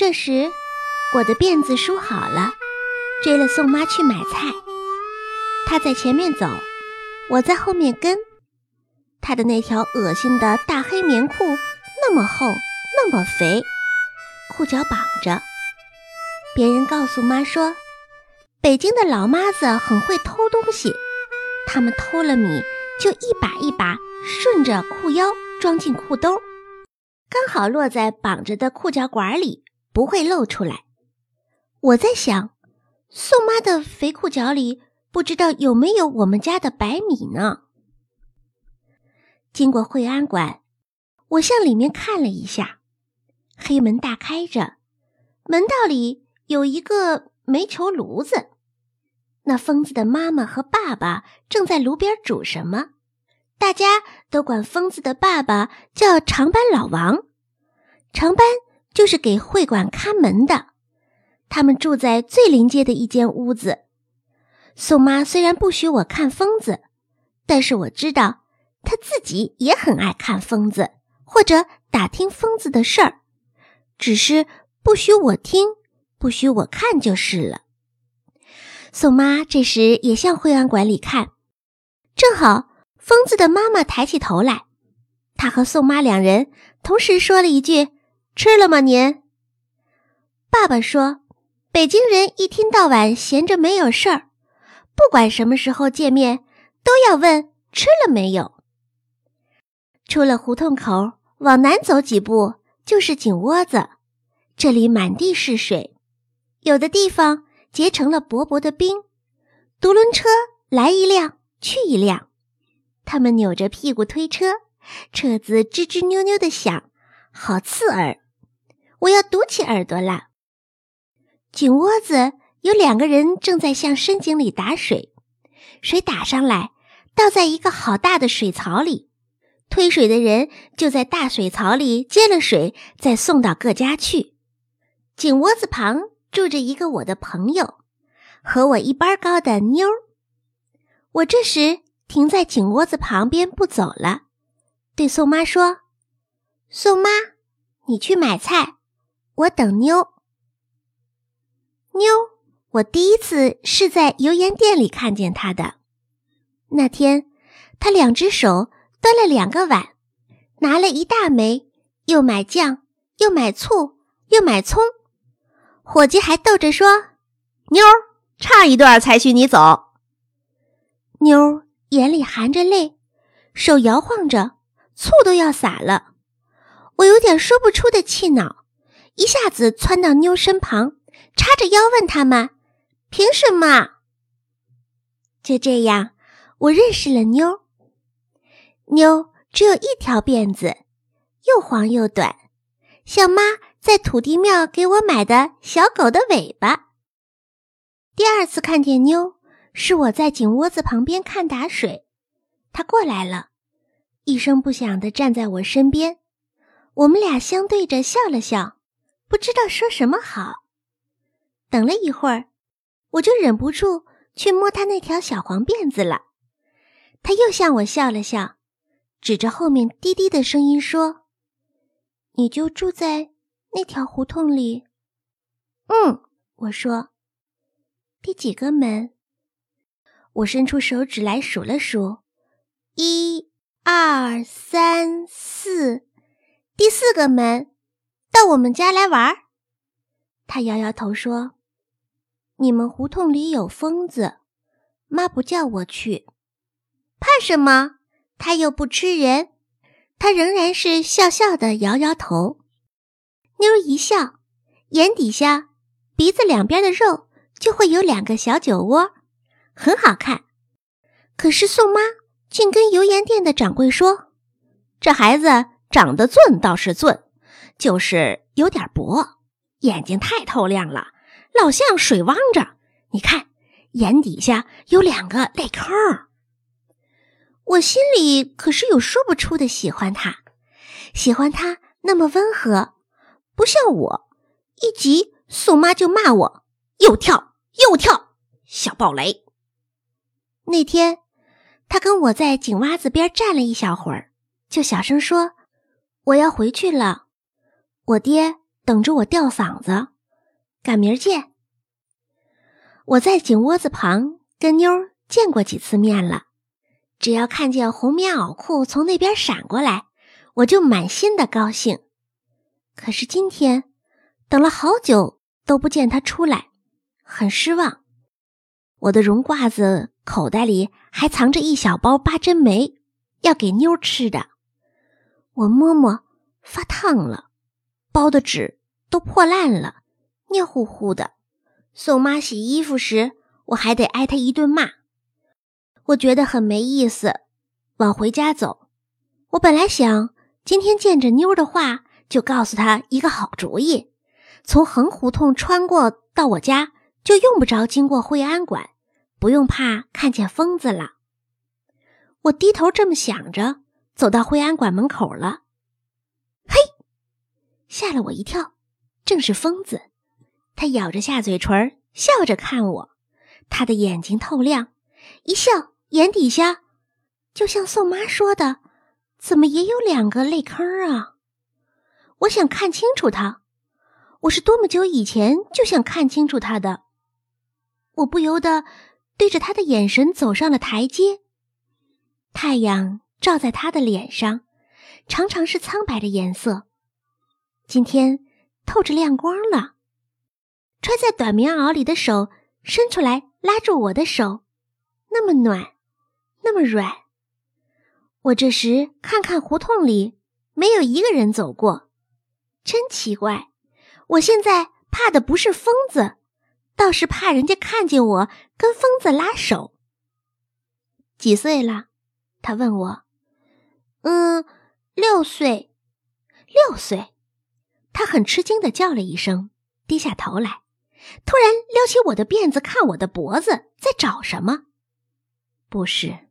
这时，我的辫子梳好了，追了宋妈去买菜。她在前面走，我在后面跟。她的那条恶心的大黑棉裤那么厚，那么肥，裤脚绑着。别人告诉妈说，北京的老妈子很会偷东西，他们偷了米就一把一把顺着裤腰装进裤兜，刚好落在绑着的裤脚管里。不会露出来。我在想，宋妈的肥裤脚里不知道有没有我们家的白米呢。经过惠安馆，我向里面看了一下，黑门大开着，门道里有一个煤球炉子。那疯子的妈妈和爸爸正在炉边煮什么？大家都管疯子的爸爸叫长班老王，长班。就是给会馆看门的，他们住在最临街的一间屋子。宋妈虽然不许我看疯子，但是我知道她自己也很爱看疯子，或者打听疯子的事儿，只是不许我听，不许我看就是了。宋妈这时也向会安馆里看，正好疯子的妈妈抬起头来，她和宋妈两人同时说了一句。吃了吗？您？爸爸说，北京人一天到晚闲着没有事儿，不管什么时候见面，都要问吃了没有。出了胡同口，往南走几步就是井窝子，这里满地是水，有的地方结成了薄薄的冰。独轮车来一辆，去一辆，他们扭着屁股推车，车子吱吱扭扭的响。好刺耳，我要堵起耳朵了。井窝子有两个人正在向深井里打水，水打上来，倒在一个好大的水槽里。推水的人就在大水槽里接了水，再送到各家去。井窝子旁住着一个我的朋友，和我一般高的妞儿。我这时停在井窝子旁边不走了，对宋妈说。宋妈，你去买菜，我等妞。妞，我第一次是在油盐店里看见她的。那天，她两只手端了两个碗，拿了一大枚，又买酱，又买醋，又买葱。伙计还逗着说：“妞，差一段才许你走。”妞眼里含着泪，手摇晃着，醋都要洒了。我有点说不出的气恼，一下子窜到妞身旁，叉着腰问他们：“凭什么？”就这样，我认识了妞。妞只有一条辫子，又黄又短，像妈在土地庙给我买的小狗的尾巴。第二次看见妞，是我在井窝子旁边看打水，她过来了，一声不响地站在我身边。我们俩相对着笑了笑，不知道说什么好。等了一会儿，我就忍不住去摸他那条小黄辫子了。他又向我笑了笑，指着后面低低的声音说：“你就住在那条胡同里？”“嗯。”我说。“第几个门？”我伸出手指来数了数，“一、二、三、四。”第四个门，到我们家来玩。他摇摇头说：“你们胡同里有疯子，妈不叫我去。怕什么？他又不吃人。”他仍然是笑笑的摇摇头。妞一笑，眼底下、鼻子两边的肉就会有两个小酒窝，很好看。可是宋妈竟跟油盐店的掌柜说：“这孩子。”长得俊倒是俊，就是有点薄，眼睛太透亮了，老像水汪着。你看，眼底下有两个泪坑。我心里可是有说不出的喜欢他，喜欢他那么温和，不像我，一急宋妈就骂我又跳又跳，小暴雷。那天，他跟我在井洼子边站了一小会儿，就小声说。我要回去了，我爹等着我吊嗓子。赶明儿见。我在井窝子旁跟妞儿见过几次面了，只要看见红棉袄裤从那边闪过来，我就满心的高兴。可是今天等了好久都不见他出来，很失望。我的绒褂子口袋里还藏着一小包八珍梅，要给妞儿吃的。我摸摸，发烫了，包的纸都破烂了，黏糊糊的。宋妈洗衣服时，我还得挨她一顿骂。我觉得很没意思，往回家走。我本来想今天见着妞的话，就告诉她一个好主意：从横胡同穿过到我家，就用不着经过惠安馆，不用怕看见疯子了。我低头这么想着，走到惠安馆门口了。吓了我一跳，正是疯子。他咬着下嘴唇，笑着看我。他的眼睛透亮，一笑，眼底下就像宋妈说的，怎么也有两个泪坑啊？我想看清楚他，我是多么久以前就想看清楚他的。我不由得对着他的眼神走上了台阶。太阳照在他的脸上，常常是苍白的颜色，今天透着亮光了。穿在短棉袄里的手伸出来拉住我的手，那么暖，那么软。我这时看看胡同里没有一个人走过，真奇怪。我现在怕的不是疯子，倒是怕人家看见我跟疯子拉手。几岁了？他问我。嗯，六岁。六岁。他很吃惊的叫了一声，低下头来。突然撩起我的辫子，看我的脖子，在找什么？不是，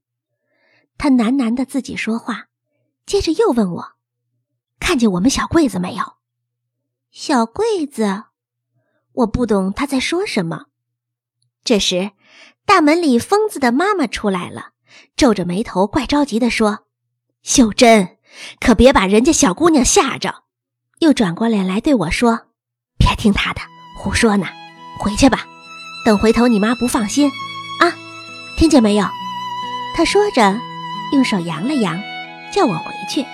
他喃喃的自己说话，接着又问我：“看见我们小柜子没有？”小柜子，我不懂他在说什么。这时，大门里疯子的妈妈出来了，皱着眉头，怪着急的说：“秀珍，可别把人家小姑娘吓着。”又转过脸来对我说：“别听他的，胡说呢。”回去吧，等回头你妈不放心，啊，听见没有？他说着，用手扬了扬，叫我回去。